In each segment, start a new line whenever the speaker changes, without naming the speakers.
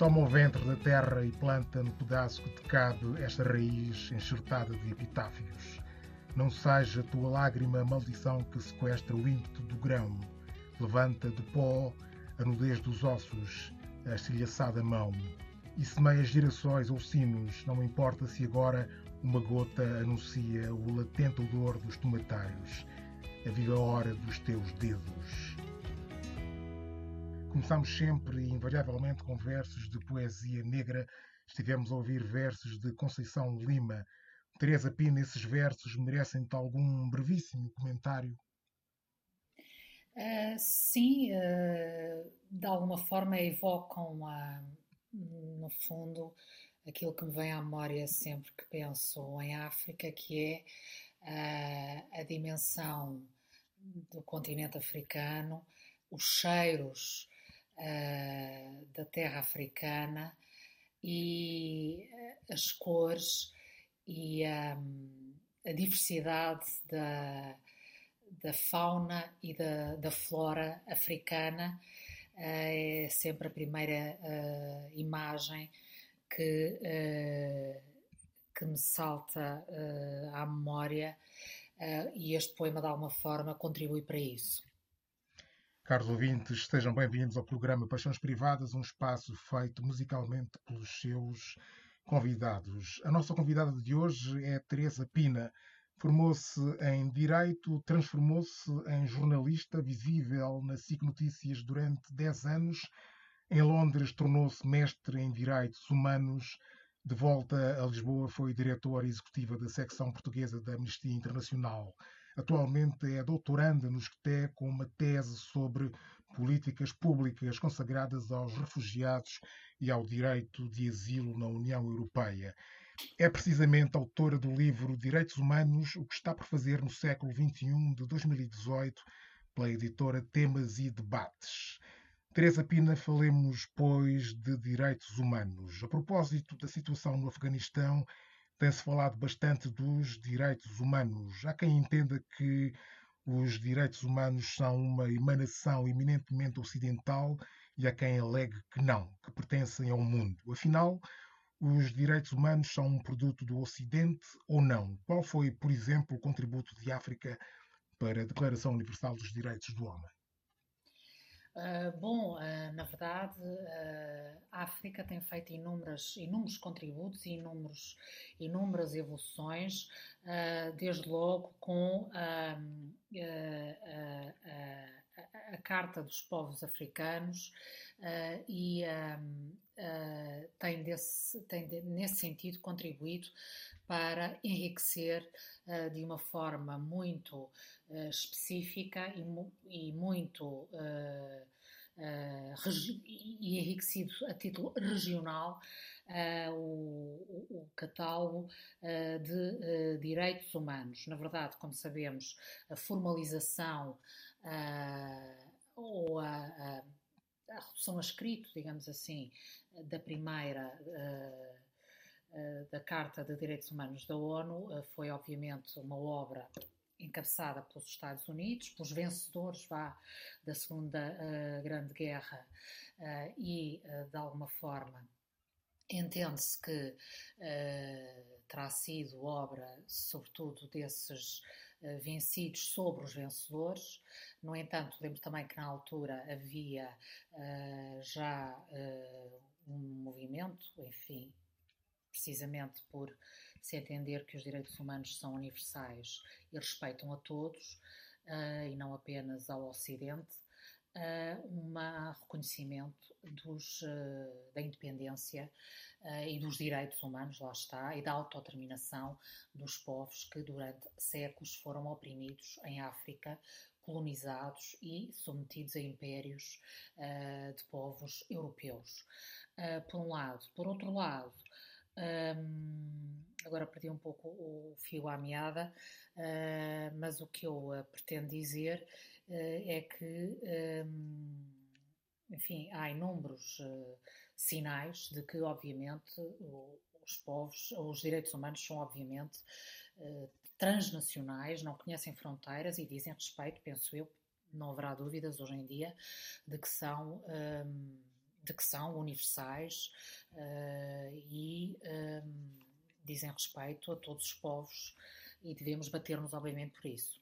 Toma o ventre da terra e planta no pedaço que te cabe esta raiz enxertada de epitáfios. Não seja tua lágrima a maldição que sequestra o ímpeto do grão. Levanta de pó a nudez dos ossos, a estilhaçada mão. E semeia girassóis ou sinos, não importa se agora uma gota anuncia o latente odor dos tomatários, a viva hora dos teus dedos. Começamos sempre invariavelmente com versos de poesia negra. Estivemos a ouvir versos de Conceição Lima. Teresa Pina, esses versos merecem-te algum brevíssimo comentário?
Uh, sim, uh, de alguma forma evocam, uh, no fundo, aquilo que me vem à memória sempre que penso em África, que é a dimensão do continente africano, os cheiros uh, da terra africana e eh, as cores e um, a diversidade da, da fauna e da, da flora africana uh, é sempre a primeira uh, imagem que, que me salta à memória e este poema de alguma forma contribui para isso.
Caros ouvintes, sejam bem-vindos ao programa Paixões Privadas, um espaço feito musicalmente pelos seus convidados. A nossa convidada de hoje é Teresa Pina. Formou-se em Direito, transformou-se em jornalista visível na SIC Notícias durante 10 anos. Em Londres, tornou-se mestre em Direitos Humanos. De volta a Lisboa, foi diretora executiva da secção portuguesa da Amnistia Internacional. Atualmente é doutoranda no SCTE com uma tese sobre políticas públicas consagradas aos refugiados e ao direito de asilo na União Europeia. É precisamente autora do livro Direitos Humanos, o que está por fazer no século XXI de 2018, pela editora Temas e Debates. Teresa Pina, falemos, pois, de direitos humanos. A propósito da situação no Afeganistão tem-se falado bastante dos direitos humanos. Há quem entenda que os direitos humanos são uma emanação eminentemente ocidental e há quem alegue que não, que pertencem ao mundo. Afinal, os direitos humanos são um produto do Ocidente ou não? Qual foi, por exemplo, o contributo de África para a Declaração Universal dos Direitos do Homem?
Uh, bom, uh, na verdade, uh, a África tem feito inúmeras, inúmeros contributos e inúmeros, inúmeras evoluções, desde logo com a, a, Carta dos Povos Africanos e tem, desse, tem de, nesse sentido contribuído para enriquecer uh, de uma forma muito uh, específica e, e muito uh, e enriquecido a título regional o, o, catálogo de direitos humanos. Na verdade, como sabemos, a formalização ou a, a a redução a escrito, digamos assim, da primeira eh, da Carta de Direitos Humanos da ONU foi, obviamente, uma obra encabeçada pelos Estados Unidos, pelos vencedores vá, da Segunda uh, Grande Guerra uh, e, uh, de alguma forma, entende-se que terá sido obra, sobretudo, desses vencidos sobre os vencedores. No entanto, lembro também que na altura havia já um movimento, enfim, precisamente por se entender que os direitos humanos são universais e respeitam a todos, uh, e não apenas ao Ocidente, uh, um reconhecimento dos, uh, da independência e dos direitos humanos, lá está, e da autodeterminação dos povos que durante séculos foram oprimidos em África, colonizados e submetidos a impérios de povos europeus. por um lado. Por outro lado, um, agora perdi um pouco o fio à meada, uh, mas o que eu uh, pretendo dizer uh, é que, um, enfim, há inúmeros sinais de que, obviamente, os povos, os direitos humanos são, obviamente, transnacionais, não conhecem fronteiras e dizem respeito, penso eu, não haverá dúvidas hoje em dia, de que são. Um, de que são universais e dizem respeito a todos os povos e devemos bater-nos, obviamente, por isso.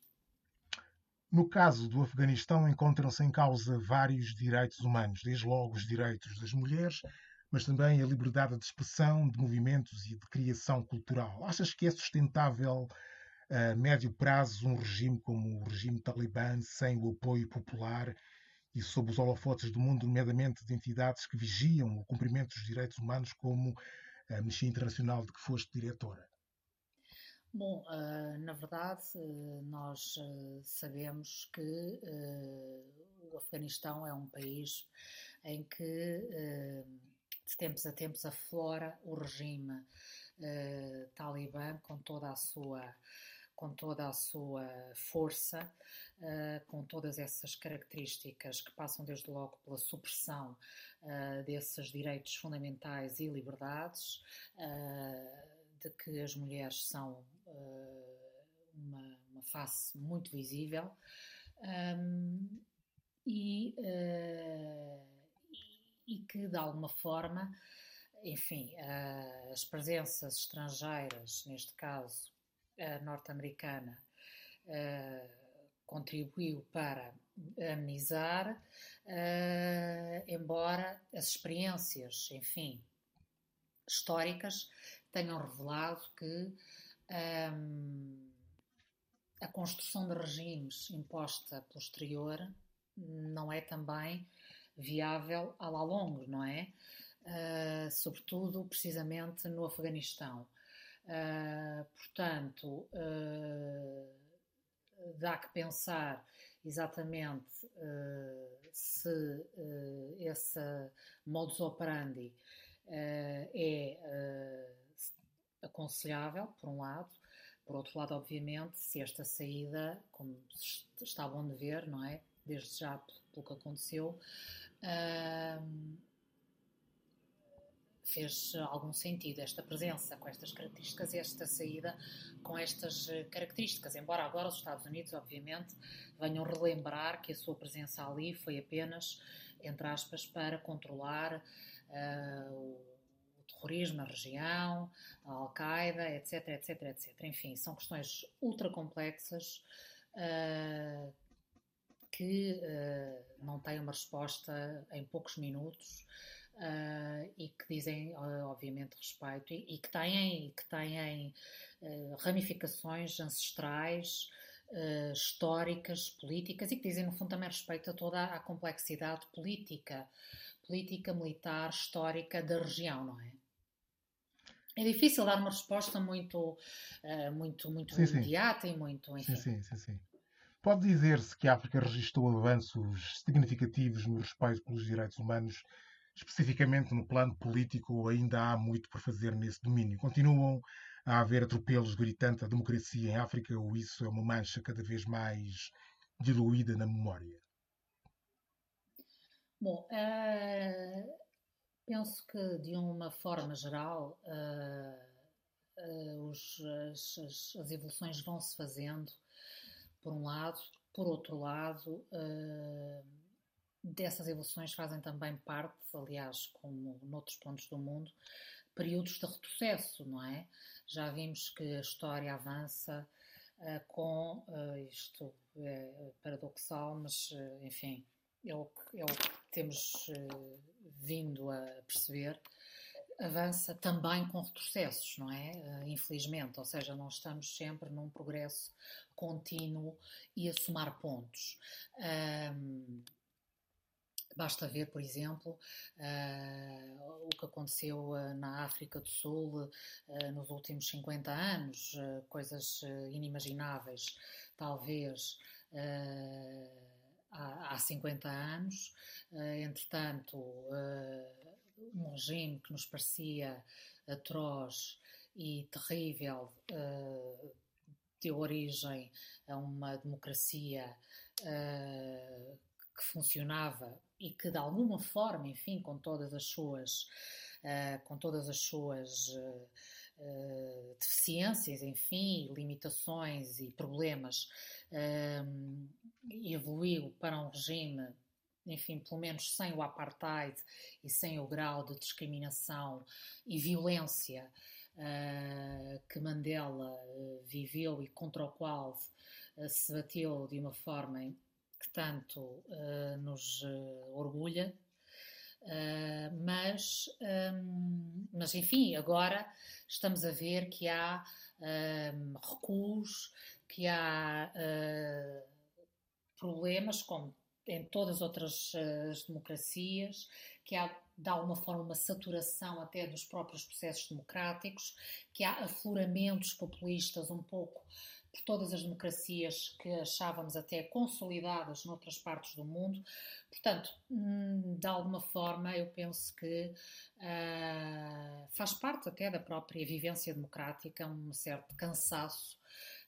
No caso do Afeganistão, encontram-se em causa vários direitos humanos, desde logo os direitos das mulheres, mas também a liberdade de expressão, de movimentos e de criação cultural. Achas que é sustentável a médio prazo um regime como o regime talibã, sem o apoio popular e sob os holofotes do mundo, nomeadamente de entidades que vigiam o cumprimento dos direitos humanos, como a Amnistia Internacional de que foste diretora?
Bom, uh, na verdade, uh, nós uh, sabemos que o Afeganistão é um país em que de tempos a tempos aflora o regime talibã com toda a sua com toda a sua força, com todas essas características que passam desde logo pela supressão desses direitos fundamentais e liberdades, de que as mulheres são uma, uma, face muito visível. Um, e, e, que, de alguma forma, enfim, as presenças estrangeiras, neste caso, norte-americana contribuiu para amenizar, embora as experiências, enfim, históricas tenham revelado que um, a construção de regimes imposta pelo exterior não é também viável a lá longo, não é? Uh, sobretudo, precisamente no Afeganistão. Uh, portanto, uh, dá que pensar exatamente se esse modus operandi é aconselhável, por um lado, por outro lado, obviamente, se esta saída, como está bom de ver, não é? Desde já pelo que aconteceu, fez algum sentido esta presença com estas características e esta saída com estas eh, características. Embora agora os Estados Unidos, obviamente, venham relembrar que a sua presença ali foi apenas, entre aspas, para controlar uh, o, terrorismo na região, a Al-Qaeda, etc, etc, etc. Enfim, são questões ultra complexas. Uh, que uh, não têm uma resposta em poucos minutos uh, e que dizem, uh, obviamente, respeito e, e, que têm, que têm uh, ramificações ancestrais, históricas, políticas e que dizem, no fundo, também respeito a toda a complexidade política, política, militar, histórica da região, não é? É difícil dar uma resposta muito, muito, muito sim, imediata sim. e muito, enfim.
Sim, sim, sim, sim. Pode dizer-se que a África registrou avanços significativos no respeito pelos direitos humanos especificamente no plano político, ainda há muito por fazer nesse domínio. Continuam a haver atropelos gritantes à democracia em África, ou isso é uma mancha cada vez mais diluída na memória?
Bom, uh, penso que de uma forma geral uh, uh, os, as, as, evoluções vão se fazendo, por um lado, por outro lado dessas evoluções fazem também parte, aliás, como noutros pontos do mundo, períodos de retrocesso, não é? Já vimos que a história avança uh, com uh, isto é paradoxal, mas uh, enfim, é o, que, é o que temos vindo a perceber. Avança também com retrocessos, não é? infelizmente, ou seja, não estamos sempre num progresso contínuo e a somar pontos. Basta ver, por exemplo, uh, o que aconteceu uh, na África do Sul uh, nos últimos 50 anos, coisas inimagináveis, talvez há, há 50 anos. entretanto, um regime que nos parecia atroz e terrível deu origem a uma democracia que funcionava e que de alguma forma, enfim, com todas as suas, uh, com todas as suas uh, uh, deficiências, enfim, limitações e problemas, evoluiu para um regime enfim, pelo menos sem o apartheid e sem o grau de discriminação e violência uh, que Mandela uh, viveu e contra o qual uh, se bateu de uma forma que tanto nos orgulha. mas, um, mas, enfim, agora estamos a ver que há um, recuos, que há problemas, como em todas as outras as democracias, que há de alguma forma uma saturação até dos próprios processos democráticos, que há afloramentos populistas um pouco por todas as democracias que achávamos até consolidadas noutras partes do mundo. Portanto, hum, de alguma forma, eu penso que uh, faz parte até da própria vivência democrática um certo cansaço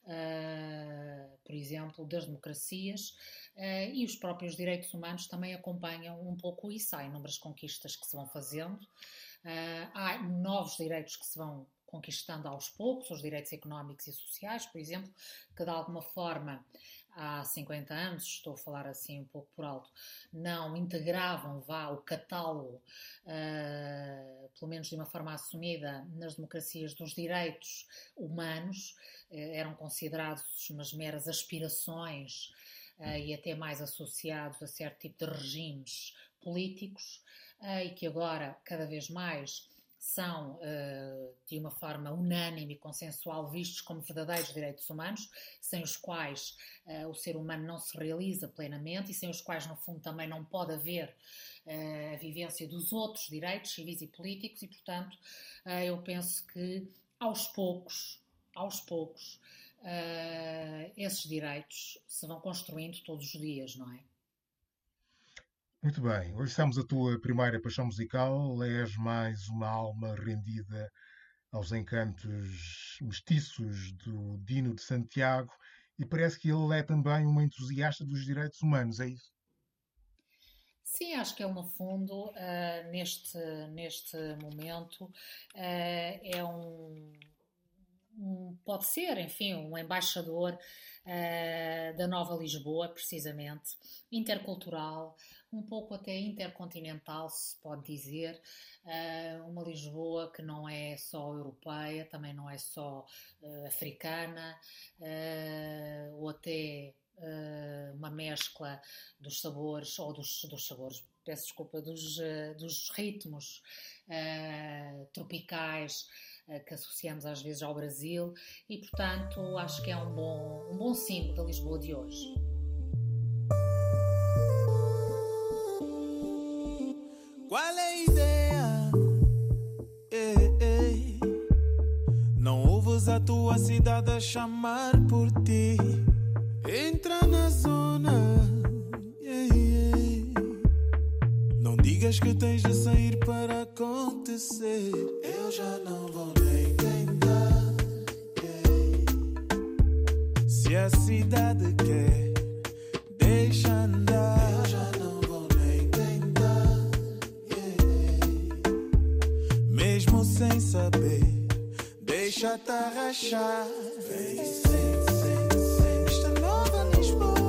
uh, por exemplo, das democracias, uh, e os próprios direitos humanos também acompanham um pouco isso. Há inúmeras conquistas que se vão fazendo, uh, há novos direitos que se vão conquistando aos poucos, os direitos económicos e sociais, por exemplo, que de alguma forma há 50 anos, estou a falar assim um pouco por alto, não integravam vá o catálogo, uh, pelo menos de uma forma assumida, nas democracias dos direitos humanos, uh, eram considerados umas meras aspirações uh, e até mais associados a certo tipo de regimes políticos, e que agora, cada vez mais, são, uh, de uma forma unânime e consensual, vistos como verdadeiros direitos humanos, sem os quais uh, o ser humano não se realiza plenamente e sem os quais, no fundo, também não pode haver uh, a vivência dos outros direitos civis e políticos, e, portanto, eu penso que aos poucos, aos poucos, esses direitos se vão construindo todos os dias, não é?
Muito bem, hoje estamos a tua primeira paixão musical, és mais uma alma rendida aos encantos mestiços do Dino de Santiago e parece que ele é também uma entusiasta dos direitos humanos, é isso?
Sim, acho que ele, no fundo, uh, neste, neste momento, uh, é um, um, pode ser, enfim, um embaixador uh, da Nova Lisboa, precisamente, intercultural, um pouco até intercontinental, se pode dizer, uh, uma Lisboa que não é só europeia, também não é só uh, africana, ou até uma mescla dos sabores, ou dos, dos sabores, peço desculpa, dos, dos ritmos tropicais que associamos às vezes ao Brasil e, portanto, acho que é um bom, um bom símbolo da Lisboa de hoje.
Qual é a ideia? Ei, ei. Não ouves a tua cidade a chamar por ti. Entra na zona. Ei, não digas que tens de sair para acontecer. Eu já não vou nem tentar. Se a cidade quer, deixa andar. sem saber, deixa-te arrachar. Vem,
Dino de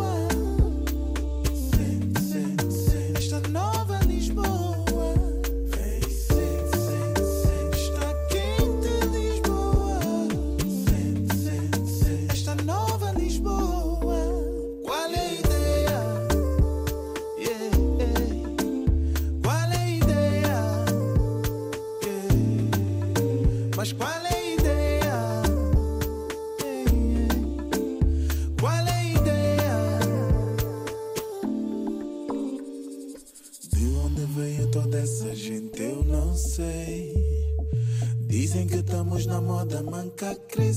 nunca crees.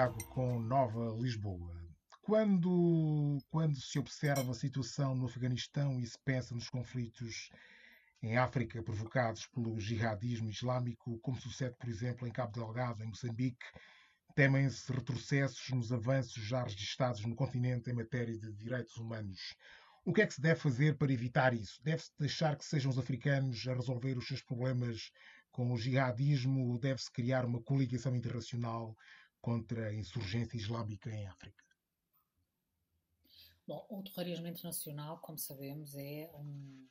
Santiago com Nova Lisboa. Quando, quando se observa a situação no Afeganistão e se pensa nos conflitos em África provocados pelo jihadismo islâmico, como sucede, por exemplo, em Cabo Delgado, em Moçambique, temem-se retrocessos nos avanços já registados no continente em matéria de direitos humanos. O que é que se deve fazer para evitar isso? Deve-se deixar que sejam os africanos a resolver os seus problemas com o jihadismo ou deve-se criar uma coligação internacional contra a insurgência islâmica em África?
Bom, o terrorismo internacional, como sabemos, é um,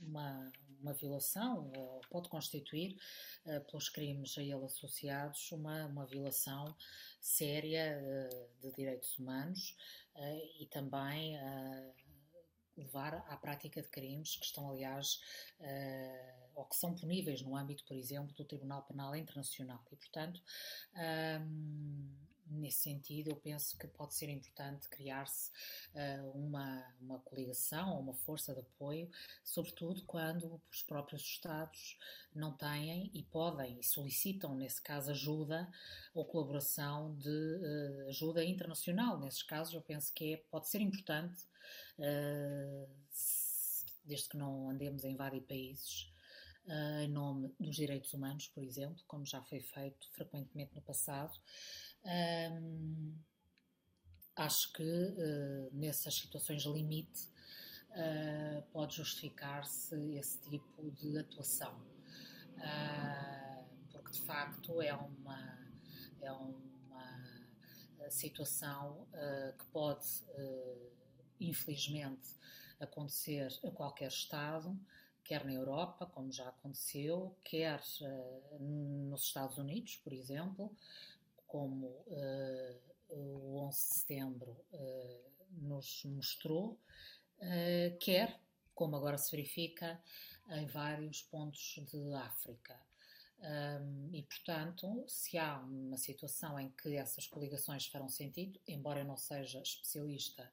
uma, uma violação, ou pode constituir, uh, pelos crimes a ele associados, uma, uma violação séria uh, de direitos humanos uh, e também levar à prática de crimes que estão, aliás, ou que são puníveis no âmbito, por exemplo, do Tribunal Penal Internacional. E, portanto, nesse sentido, eu penso que pode ser importante criar-se uh, uma, uma coligação ou uma força de apoio, sobretudo quando os próprios Estados não têm e podem e solicitam, nesse caso, ajuda ou colaboração de uh, ajuda internacional. Nesses casos, eu penso que é, pode ser importante, uh, desde que não andemos a invadir países. Em nome dos direitos humanos, por exemplo, como já foi feito frequentemente no passado, um, acho que uh, nessas situações limite uh, pode justificar-se esse tipo de atuação, uh, porque de facto é uma, é uma situação que pode, infelizmente, acontecer a qualquer Estado, quer na Europa, como já aconteceu, quer nos Estados Unidos, por exemplo, como uh, o 11 de setembro uh, nos mostrou, uh, quer, como agora se verifica, em vários pontos de África. Um, e, portanto, se há uma situação em que essas coligações farão sentido, embora eu não seja especialista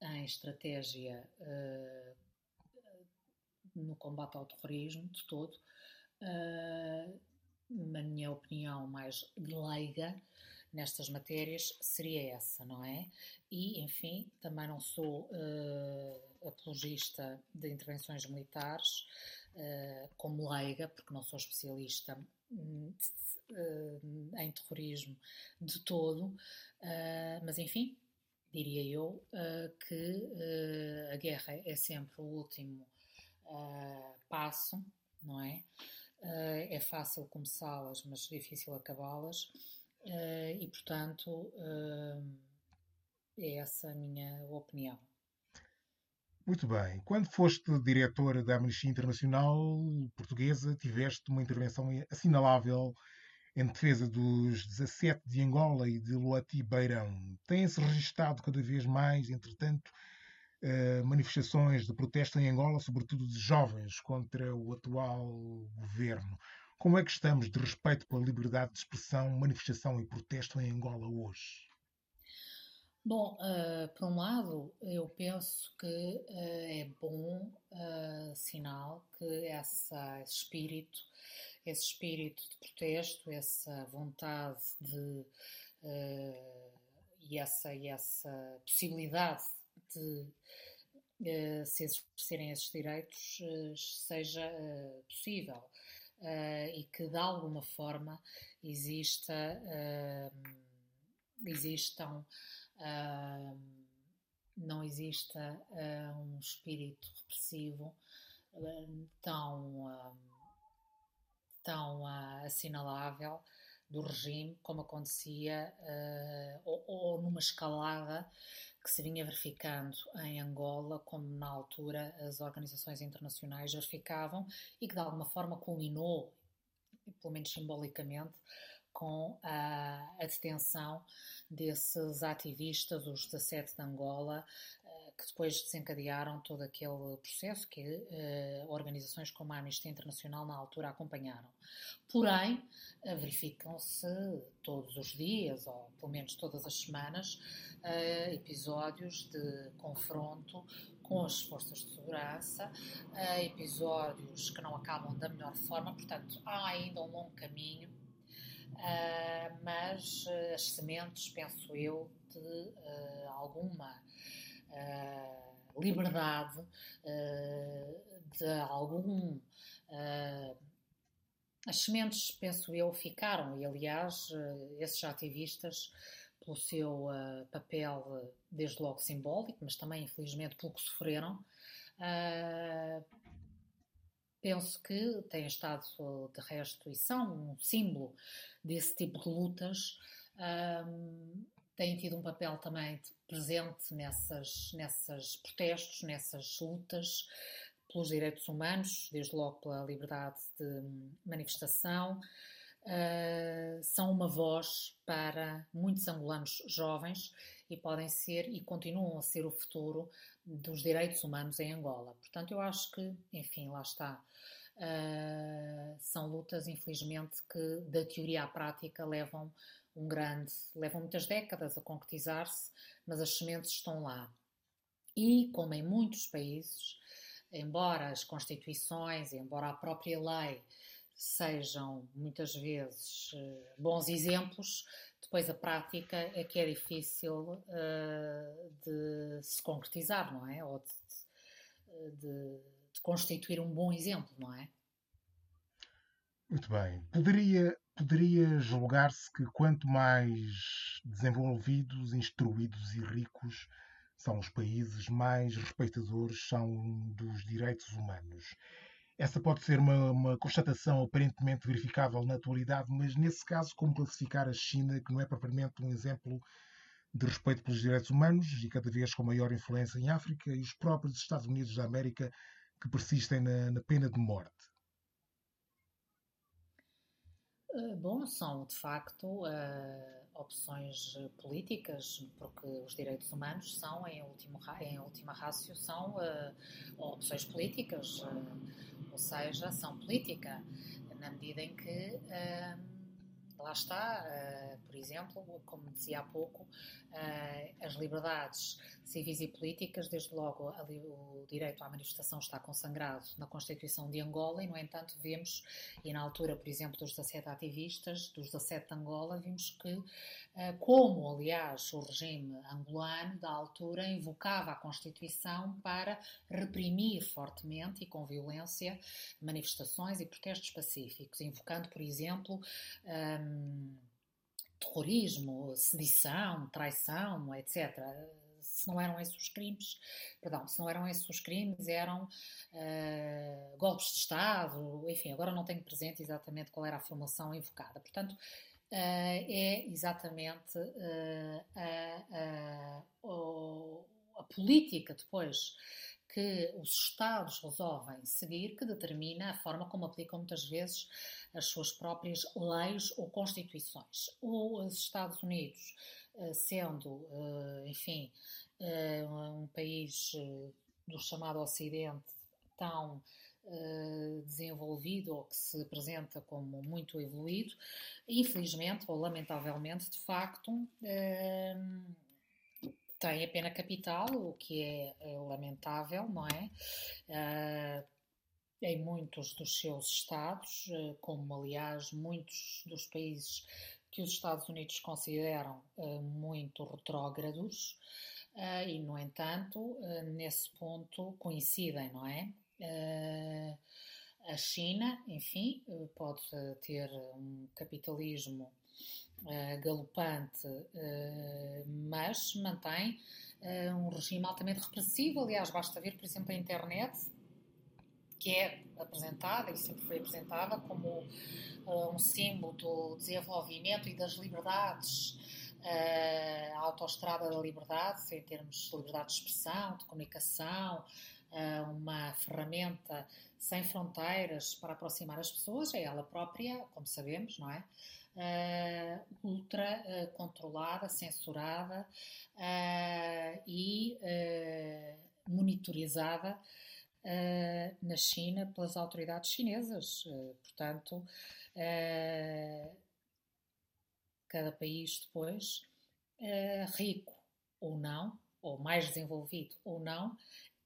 em estratégia uh, no combate ao terrorismo de todo, uh, na minha opinião mais leiga nestas matérias, seria essa, não é? E, enfim, também não sou uh, apologista de intervenções militares uh, como leiga, porque não sou especialista uh, em terrorismo de todo, mas, enfim, diria eu que a guerra é sempre o último passo, não é? Uh, é fácil começá-las, mas difícil acabá-las, uh, e portanto é essa a minha opinião.
Muito bem. Quando foste diretora da Amnistia Internacional Portuguesa, tiveste uma intervenção assinalável em defesa dos 17 de Angola e de Luati Beirão. Tem-se registado cada vez mais, entretanto, eh, manifestações de protesto em Angola, sobretudo de jovens, contra o atual governo. Como é que estamos de respeito pela liberdade de expressão, manifestação e protesto em Angola hoje?
Bom, uh, por um lado, eu penso que uh, é bom uh, sinal que essa, esse espírito, esse espírito de protesto, essa vontade de e essa, e essa possibilidade de uh, se exercerem esses direitos uh, seja uh, possível e que de alguma forma exista, existam não exista um espírito repressivo tão, tão assinalável do regime como acontecia ou, ou numa escalada que se vinha verificando em Angola, como na altura as organizações internacionais verificavam, e que de alguma forma culminou, pelo menos simbolicamente, com a, a detenção desses ativistas, os 17 de Angola, eh, que depois desencadearam todo aquele processo que uh, organizações como a Amnistia Internacional na altura acompanharam. Porém, uh, verificam-se todos os dias, ou pelo menos todas as semanas, uh, episódios de confronto com as forças de segurança, episódios que não acabam da melhor forma, portanto, há ainda um longo caminho, mas as sementes, penso eu, de uh, alguma liberdade, de algum. as sementes, penso eu, ficaram, e aliás, esses ativistas pelo seu uh, papel, desde logo simbólico, mas também, infelizmente, pelo que sofreram. Uh, penso que têm estado, de resto, e são um símbolo desse tipo de lutas. Têm tido um papel também presente nessas, nessas protestos, nessas lutas pelos direitos humanos, desde logo pela liberdade de manifestação, uh, são uma voz para muitos angolanos jovens e podem ser e continuam a ser o futuro dos direitos humanos em Angola. Portanto, eu acho que, enfim, lá está. Uh, são lutas, infelizmente, que da teoria à prática levam um grande, levam muitas décadas a concretizar-se, mas as sementes estão lá. E, como em muitos países, embora as constituições, embora a própria lei sejam muitas vezes eh, bons exemplos, depois a prática é que é difícil uh, de se concretizar, não é? Ou de, de, de, constituir um bom exemplo, não é?
Muito bem. Poderia, poderia julgar-se que quanto mais desenvolvidos, instruídos e ricos são os países, mais respeitadores são dos direitos humanos. Essa pode ser uma, uma, constatação aparentemente verificável na atualidade, mas nesse caso, como classificar a China, que não é propriamente um exemplo de respeito pelos direitos humanos e cada vez com maior influência em África, e os próprios Estados Unidos da América, que persistem na, na pena de morte?
Bom, são de facto uh, opções políticas, porque os direitos humanos são, em, último, em última rácio, são uh, opções políticas. Ou seja, ação política, na medida em que lá está, por exemplo, como dizia há pouco, as liberdades civis e políticas, desde logo o direito à manifestação está consagrado na Constituição de Angola e, no entanto, vemos, e na altura, por exemplo, dos 17 ativistas, dos 17 de Angola, vimos que, uh, como, aliás, o regime angolano da altura invocava a Constituição para reprimir fortemente e com violência manifestações e protestos pacíficos, invocando, por exemplo, um, terrorismo, sedição, traição, etc. Se não eram esses os crimes, perdão, se não eram esses os crimes, eram uh, golpes de Estado, enfim, agora não tenho presente exatamente qual era a formação invocada. Portanto, uh, é exatamente uh, a, a, a política depois que os Estados resolvem seguir que determina a forma como aplicam muitas vezes as suas próprias leis ou constituições. Os Estados Unidos, eh, sendo, eh, enfim, eh, um país do chamado Ocidente tão desenvolvido ou que se apresenta como muito evoluído, infelizmente ou lamentavelmente, de facto, tem a pena capital, o que é, é lamentável, não é? Uh, em muitos dos seus estados, uh, como aliás muitos dos países que os Estados Unidos consideram uh, muito retrógrados, e no entanto, nesse ponto coincidem, não é? a China, enfim, pode ter um capitalismo uh, galopante, uh, mas mantém uh, um regime altamente repressivo. Aliás, basta ver, por exemplo, a internet, que é apresentada e sempre foi apresentada como um símbolo do desenvolvimento e das liberdades. a autoestrada da liberdade, em termos de liberdade de expressão, de comunicação, uma ferramenta sem fronteiras para aproximar as pessoas, é ela própria, como sabemos, não é? uh, ultra uh, controlada, censurada uh, e monitorizada na China pelas autoridades chinesas. portanto, cada país depois, rico ou não, ou mais desenvolvido ou não,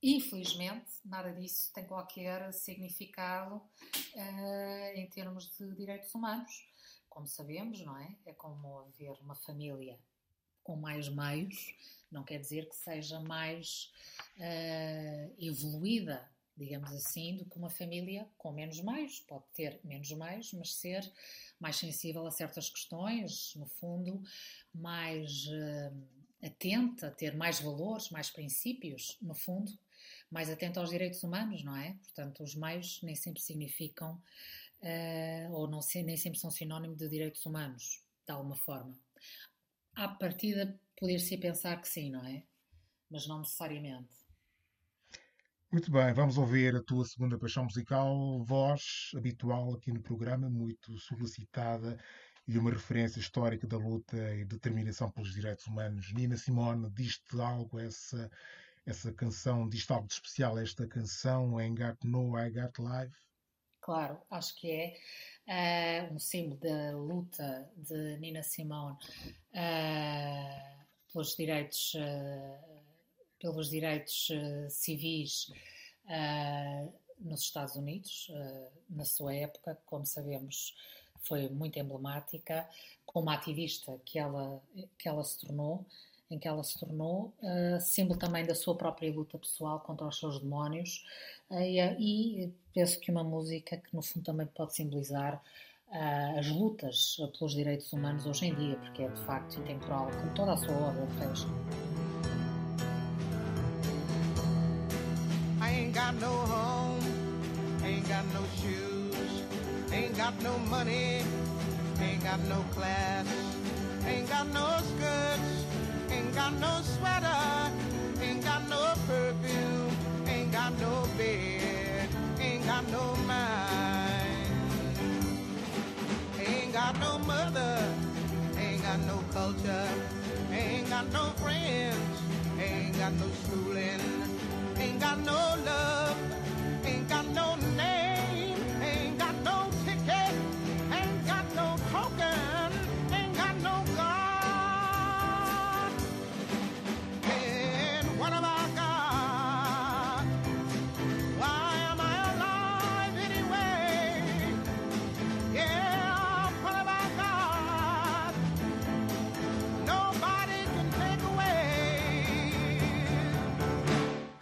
Infelizmente, nada disso tem qualquer significado uh, em termos de direitos humanos como sabemos, não é? É como haver uma família com mais meios, não quer dizer que seja mais uh, evoluída, digamos assim, do que uma família com menos meios. Pode ter menos meios, mas ser mais sensível a certas questões, no fundo, mais uh, atenta, ter mais valores, mais princípios, no fundo, mais atenta aos direitos humanos, não é? Portanto, os meios nem sempre significam, uh, ou não, nem sempre são sinónimo de direitos humanos, de alguma forma. À partida, poder-se pensar que sim, não é? Mas não necessariamente.
Muito bem, vamos ouvir a tua segunda paixão musical, voz habitual aqui no programa, muito solicitada e uma referência histórica da luta e determinação pelos direitos humanos. Nina Simone, diz-te algo essa, essa canção, diz-te algo de especial esta canção, Ain't Got No, I Got Life?
Claro, acho que é uh, um símbolo da luta de Nina Simone uh, pelos direitos uh, pelos direitos civis nos Estados Unidos, na sua época, como sabemos, foi muito emblemática, como ativista que ela, que ela se tornou, em que ela se tornou, símbolo também da sua própria luta pessoal contra os seus demónios, e, e, penso que uma música que no fundo também pode simbolizar as lutas pelos direitos humanos hoje em dia, porque é de facto intemporal, como toda a sua obra fez.
ain't got no home, ain't got no shoes, ain't got no money, ain't got no class, ain't got no skirts, got no sweater, ain't got no perfume, ain't got no bed, ain't got no mind, ain't got no mother, ain't got no culture, ain't got no friends, ain't got no schooling ain't got no love,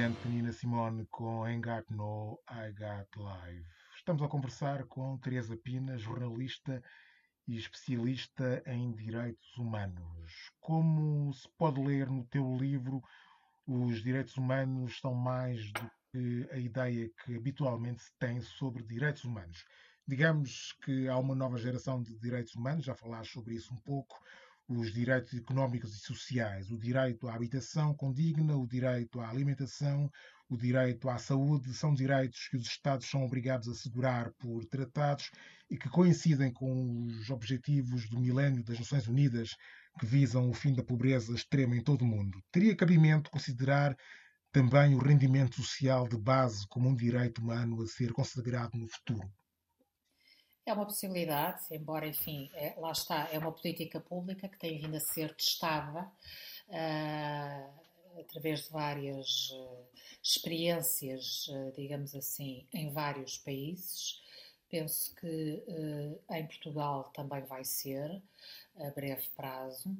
Estonteante Nina Simone com Got No, I Got Live. Estamos a conversar com Teresa Pina, jornalista e especialista em direitos humanos. Como se pode ler no teu livro, os direitos humanos são mais do que a ideia que habitualmente se tem sobre direitos humanos. Digamos que há uma nova geração de direitos humanos, já falaste sobre isso um pouco, os direitos económicos e sociais, o direito à habitação condigna, o direito à alimentação, o direito à saúde, são direitos que os Estados são obrigados a assegurar por tratados e que coincidem com os objetivos do milénio das Nações Unidas, que visam o fim da pobreza extrema em todo o mundo. Teria cabimento considerar também o rendimento social de base como um direito humano a ser consagrado no futuro?
É uma possibilidade, embora, enfim, é, lá está, é uma política pública que tem vindo a ser testada uh, através de várias uh, experiências, uh, digamos assim, em vários países. Penso que em Portugal também vai ser, a breve prazo.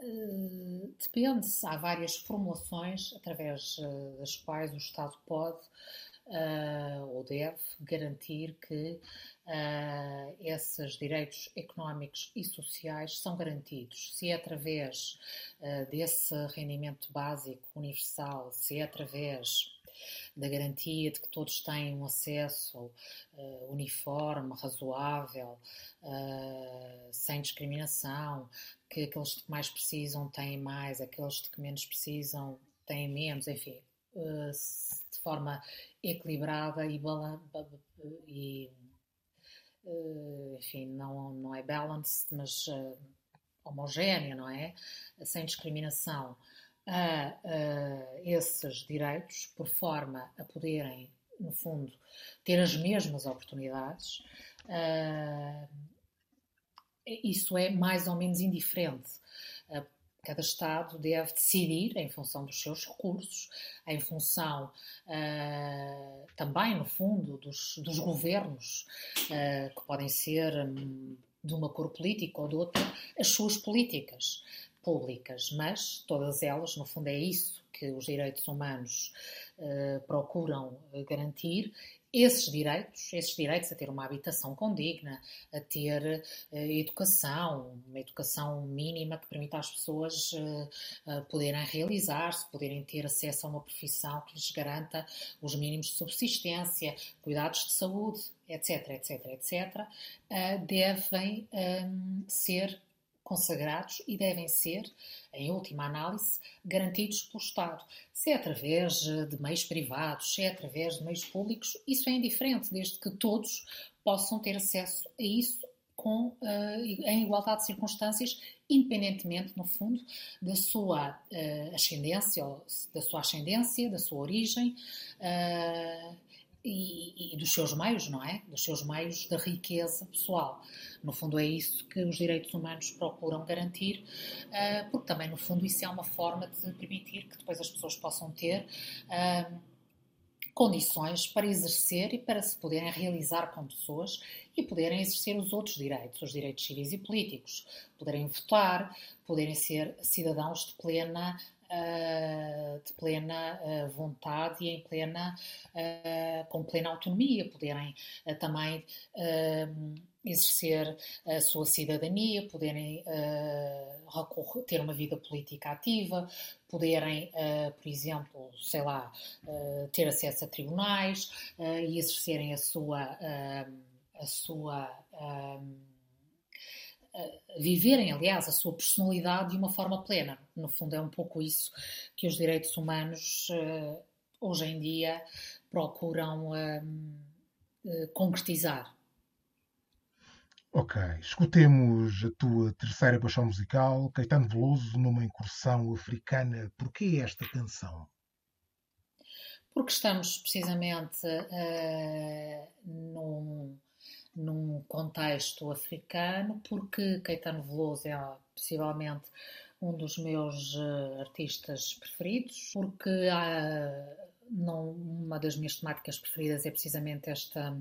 Uh, depende, há várias formulações através das quais o Estado pode uh, ou deve garantir que esses direitos económicos e sociais são garantidos. Se é através desse rendimento básico universal, se é através da garantia de que todos têm um acesso uh, uniforme, razoável, uh, sem discriminação, que aqueles que mais precisam têm mais, aqueles que menos precisam têm menos, enfim, uh, de forma equilibrada e, e enfim, não, não é balanced, mas homogénea, não é? Sem discriminação a, a esses direitos, por forma a poderem, no fundo, ter as mesmas oportunidades, uh, isso é mais ou menos indiferente. Cada Estado deve decidir, em função dos seus recursos, em função uh, também, no fundo, dos, dos governos, que podem ser um, de uma cor política ou de outra, as suas políticas públicas, mas todas elas, no fundo, é isso que os direitos humanos uh, procuram eh, garantir. Esses direitos, esses direitos a ter uma habitação condigna, a ter uh, educação, uma educação mínima que permita às pessoas uh, poderem realizar-se, poderem ter acesso a uma profissão que lhes garanta os mínimos de subsistência, cuidados de saúde, etc, etc, etc, devem um, ser consagrados e devem ser, em última análise, garantidos pelo Estado. Se é através de meios privados, se é através de meios públicos, isso é indiferente, desde que todos possam ter acesso a isso com, uh, em igualdade de circunstâncias, independentemente, no fundo, da sua uh, ascendência, da sua ascendência, da sua origem. Uh, e, e, dos seus meios, não é? Dos seus meios da riqueza pessoal. No fundo, é isso que os direitos humanos procuram garantir, uh, porque também, no fundo, isso é uma forma de permitir que depois as pessoas possam ter. Uh, condições para exercer e para se poderem realizar como pessoas e poderem exercer os outros direitos, os direitos civis e políticos, poderem votar, poderem ser cidadãos de plena uh, de plena uh, vontade e em plena, uh, com plena autonomia, poderem também exercer a sua cidadania, poderem ter uma vida política ativa, poderem, por exemplo, sei lá, ter acesso a tribunais e exercerem a sua, a sua viverem, aliás, a sua personalidade de uma forma plena. No fundo, é um pouco isso que os direitos humanos uh, hoje em dia procuram uh, concretizar.
Ok, escutemos a tua terceira paixão musical, Caetano Veloso, numa incursão africana. Porquê esta canção?
Porque estamos precisamente uh, num num contexto africano, porque Caetano Veloso é possivelmente um dos meus uh, artistas preferidos, porque não, uma das minhas temáticas preferidas é precisamente esta,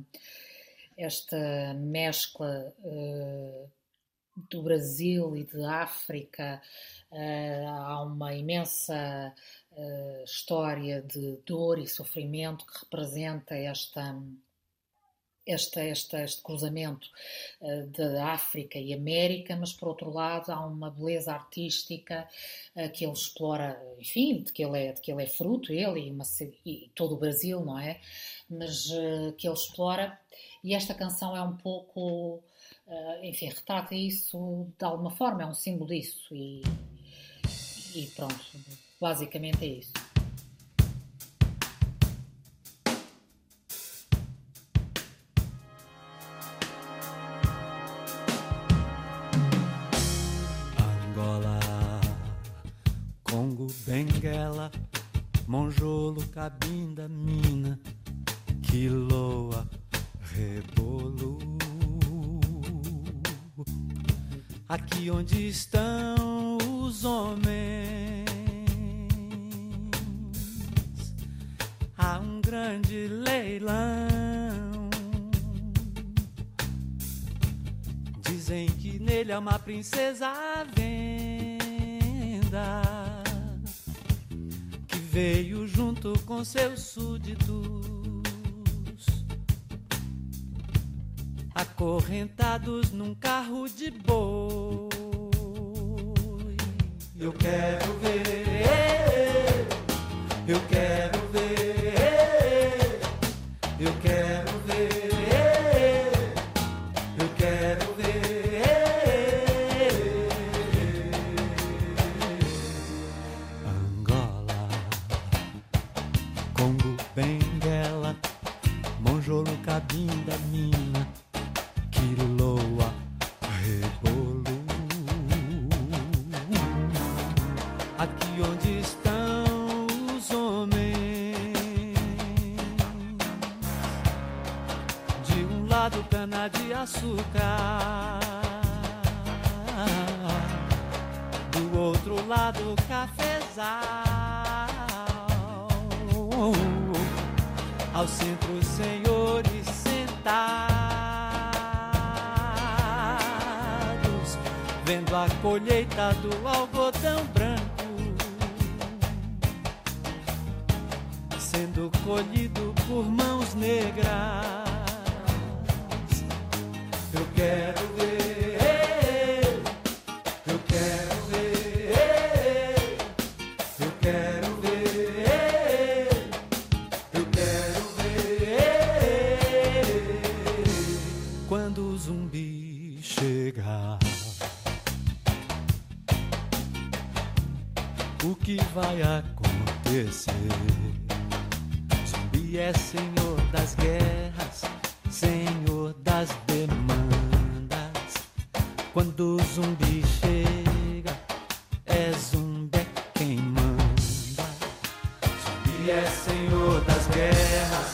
esta mescla uh, do Brasil e de África. Uh, há uma imensa história de dor e sofrimento que representa esta esta, este cruzamento uh, da África e América, mas por outro lado há uma beleza artística uh, que ele explora, enfim, de que ele é, de que ele é fruto, ele e, uma, e todo o Brasil, não é? Mas uh, que ele explora, e esta canção é um pouco, enfim, retrata isso de alguma forma, é um símbolo disso, e, e pronto, basicamente é isso.
Cabinda, Mina, Quiloa, Rebolo. Aqui onde estão os homens, há um grande leilão. Dizem que nele há uma princesa seus súditos, acorrentados num carro de boi. Do algodão acontecer? Zumbi é senhor das guerras, senhor das demandas. Quando o zumbi chega, é zumbi é quem manda. Zumbi é senhor das guerras,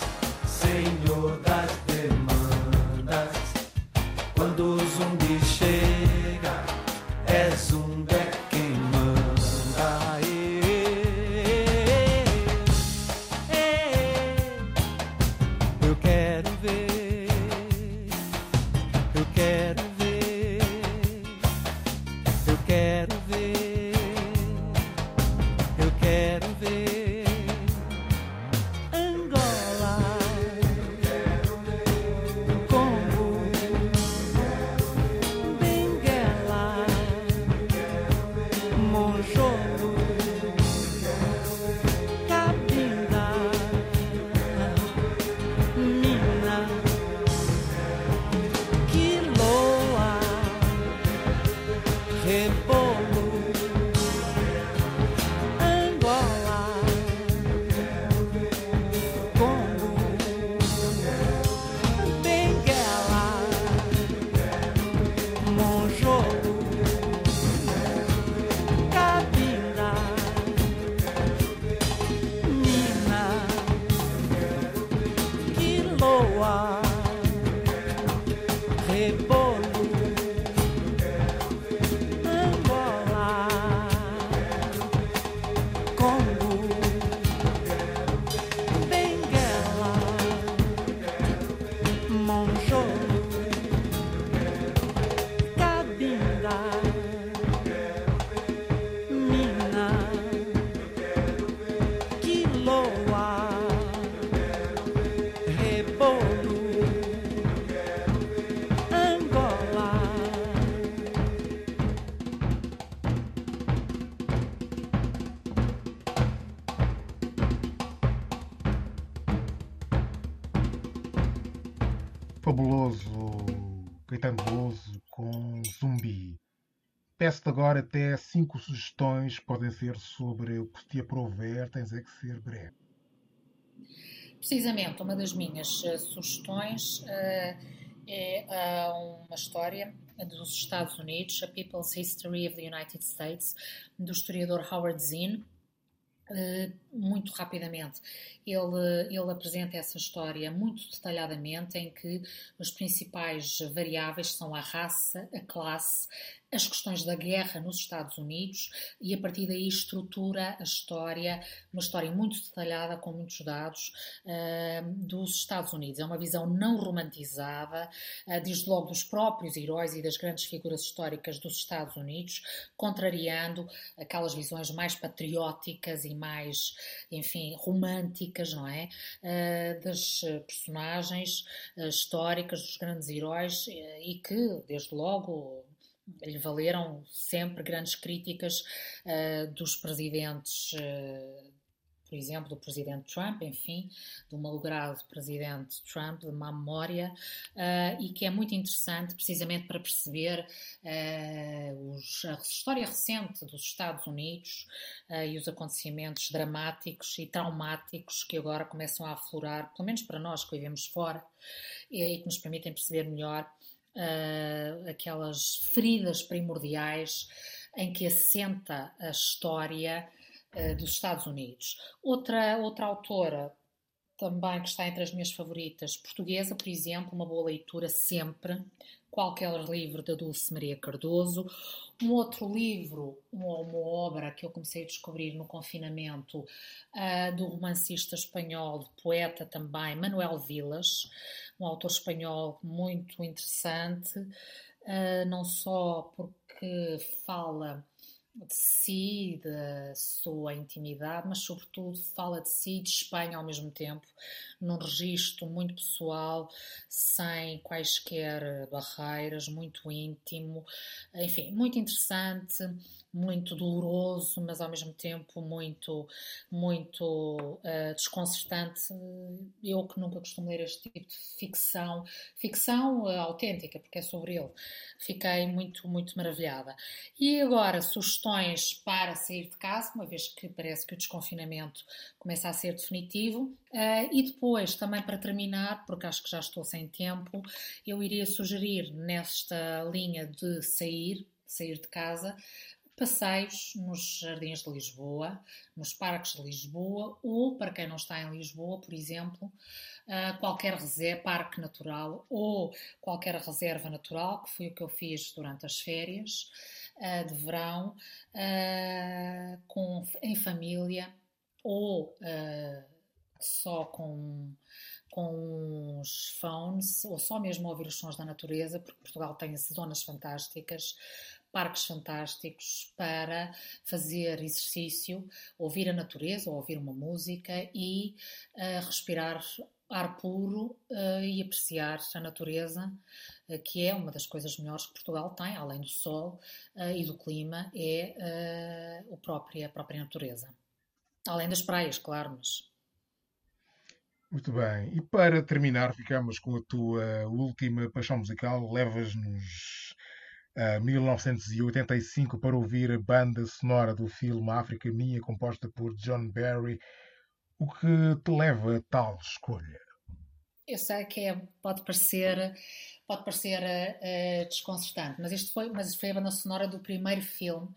one. Cinco sugestões, podem ser sobre o que te aprouver, tens é que ser breve.
Precisamente, uma das minhas eh, sugestões eh, é ah, uma história dos Estados Unidos, A People's History of the United States, do historiador Howard Zinn. Uh, muito rapidamente. Ele, ele apresenta essa história muito detalhadamente, em que os principais variáveis são a raça, a classe, as questões da guerra nos Estados Unidos e a partir daí estrutura a história, uma história muito detalhada, com muitos dados, uh, dos Estados Unidos. É uma visão não romantizada, uh, desde logo dos próprios heróis e das grandes figuras históricas dos Estados Unidos, contrariando aquelas visões mais patrióticas e mais, enfim, românticas, não é? Uh, das personagens históricas, dos grandes heróis e que, desde logo, lhe valeram sempre grandes críticas uh, dos presidentes, uh, por exemplo, do presidente Trump, enfim, do malogrado presidente Trump, de má memória, uh, e que é muito interessante precisamente para perceber os, a história recente dos Estados Unidos e os acontecimentos dramáticos e traumáticos que agora começam a aflorar, pelo menos para nós que vivemos fora, e, e que nos permitem perceber melhor uh, aquelas feridas primordiais em que assenta a história uh, dos Estados Unidos. Outra, outra autora também que está entre as minhas favoritas, portuguesa, por exemplo, uma boa leitura sempre, qualquer livro da Dulce Maria Cardoso. Um outro livro, uma, uma obra que eu comecei a descobrir no confinamento, uh, do romancista espanhol, poeta também, Manuel Vilas, um autor espanhol muito interessante, uh, não só porque fala de si, da sua intimidade, mas sobretudo fala de si e de Espanha ao mesmo tempo, num registro muito pessoal, sem quaisquer barreiras, muito íntimo, enfim, muito interessante, muito doloroso, mas ao mesmo tempo muito, muito uh, desconcertante. Eu que nunca costumo ler este tipo de ficção, ficção uh, autêntica, porque é sobre ele, fiquei muito, muito maravilhada. E agora, sugestões para sair de casa, uma vez que parece que o desconfinamento começa a ser definitivo. Uh, e depois, também para terminar, porque acho que já estou sem tempo, eu iria sugerir nesta linha de sair, sair de casa, passeios nos jardins de Lisboa, nos parques de Lisboa, ou, para quem não está em Lisboa, por exemplo, uh, qualquer reserva, parque natural ou qualquer reserva natural, que foi o que eu fiz durante as férias uh, de verão, uh, com, em família ou só com com os phones ou só mesmo ouvir os sons da natureza, porque Portugal tem zonas fantásticas, parques fantásticos para fazer exercício, ouvir a natureza, ouvir uma música e uh, respirar ar puro uh, e apreciar a natureza, uh, que é uma das coisas melhores que Portugal tem, além do sol e do clima, é o próprio, a própria natureza. Além das praias, claro, mas
muito bem. E para terminar, ficamos com a tua última paixão musical. Levas-nos a 1985 para ouvir a banda sonora do filme África Minha, composta por John Barry. O que te leva a tal escolha?
Eu sei que é, pode parecer pode parecer uh, desconcertante, mas isto foi, mas foi a banda sonora do primeiro filme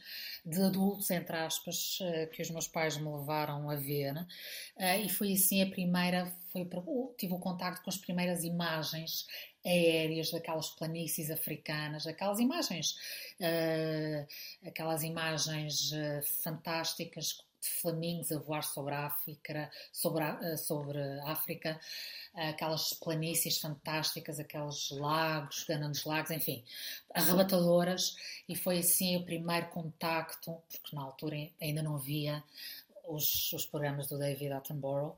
de adultos, entre aspas, uh, que os meus pais me levaram a ver, uh, e foi assim a primeira, foi, tive o contacto com as primeiras imagens aéreas daquelas planícies africanas, aquelas imagens, aquelas imagens fantásticas de flamingos a voar sobre a África, sobre a, sobre a África, aquelas planícies fantásticas, aqueles lagos, grandes lagos, enfim, arrebatadoras, e foi assim o primeiro contacto, porque na altura ainda não havia os, os programas do David Attenborough,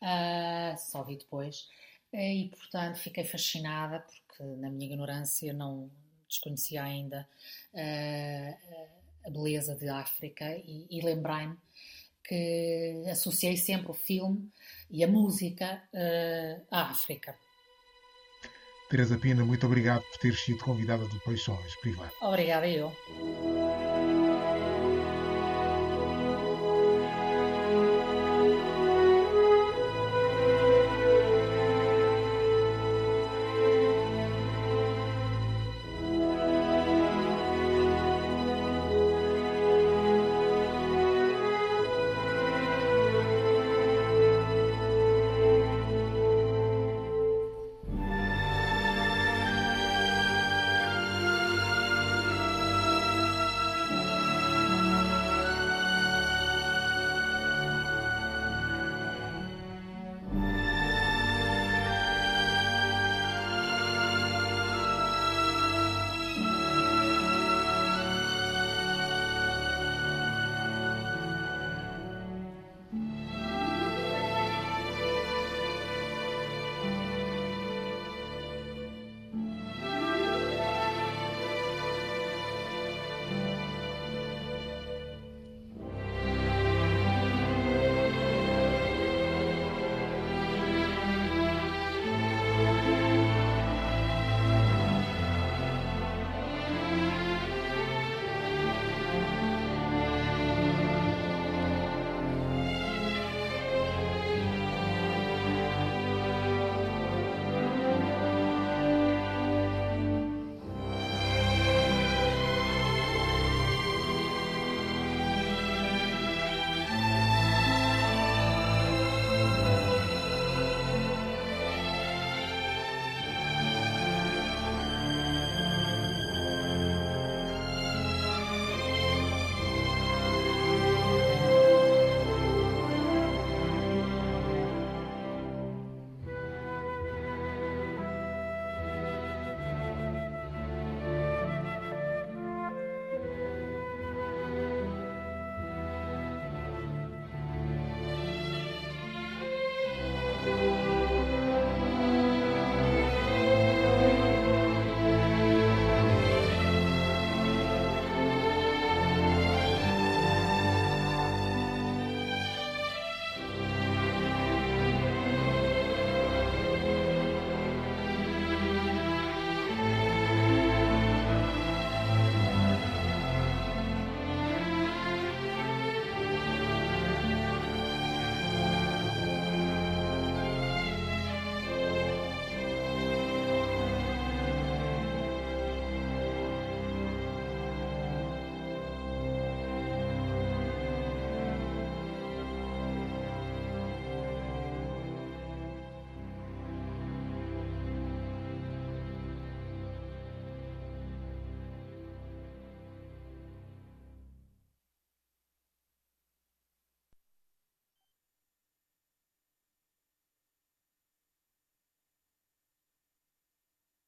uh, só vi depois, e portanto fiquei fascinada, porque na minha ignorância não desconhecia ainda uh, a beleza de África e, e lembrei-me que associei sempre o filme e a música uh, à África.
Teresa Pina, muito obrigado por ter sido convidada do Peixões Privado.
Obrigada eu.